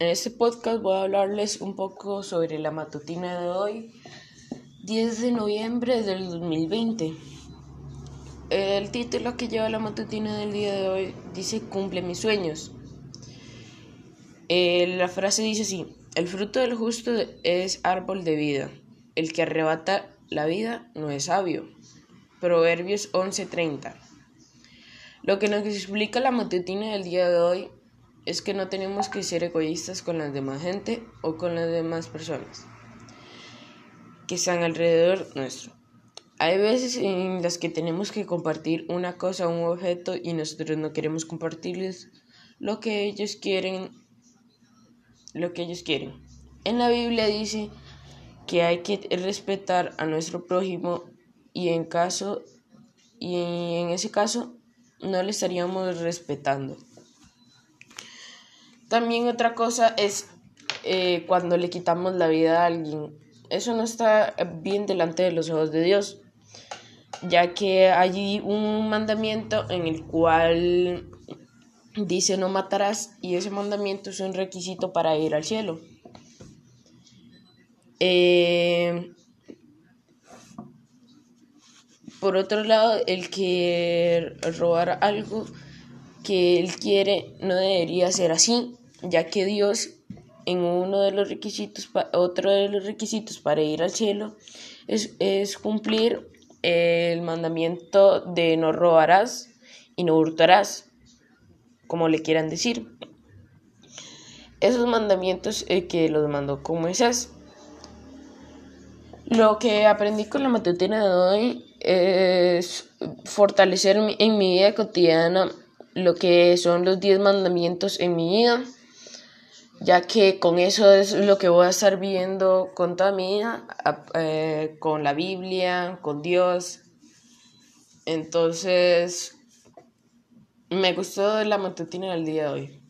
En este podcast voy a hablarles un poco sobre la matutina de hoy, 10 de noviembre del 2020. El título que lleva la matutina del día de hoy dice Cumple mis sueños. Eh, la frase dice así, el fruto del justo es árbol de vida, el que arrebata la vida no es sabio. Proverbios 11:30. Lo que nos explica la matutina del día de hoy es que no tenemos que ser egoístas con la demás gente o con las demás personas que están alrededor nuestro. Hay veces en las que tenemos que compartir una cosa un objeto y nosotros no queremos compartirles lo que ellos quieren lo que ellos quieren. En la Biblia dice que hay que respetar a nuestro prójimo y en caso y en ese caso no le estaríamos respetando. También otra cosa es eh, cuando le quitamos la vida a alguien. Eso no está bien delante de los ojos de Dios, ya que hay un mandamiento en el cual dice no matarás y ese mandamiento es un requisito para ir al cielo. Eh, por otro lado, el que robar algo que él quiere no debería ser así, ya que Dios en uno de los requisitos, otro de los requisitos para ir al cielo es, es cumplir el mandamiento de no robarás y no hurtarás, como le quieran decir. Esos mandamientos eh, que los mandó con Moisés. Lo que aprendí con la matutina de hoy es fortalecer en mi vida cotidiana lo que son los 10 mandamientos en mi vida, ya que con eso es lo que voy a estar viendo con toda mi vida, eh, con la Biblia, con Dios. Entonces, me gustó la matutina del día de hoy.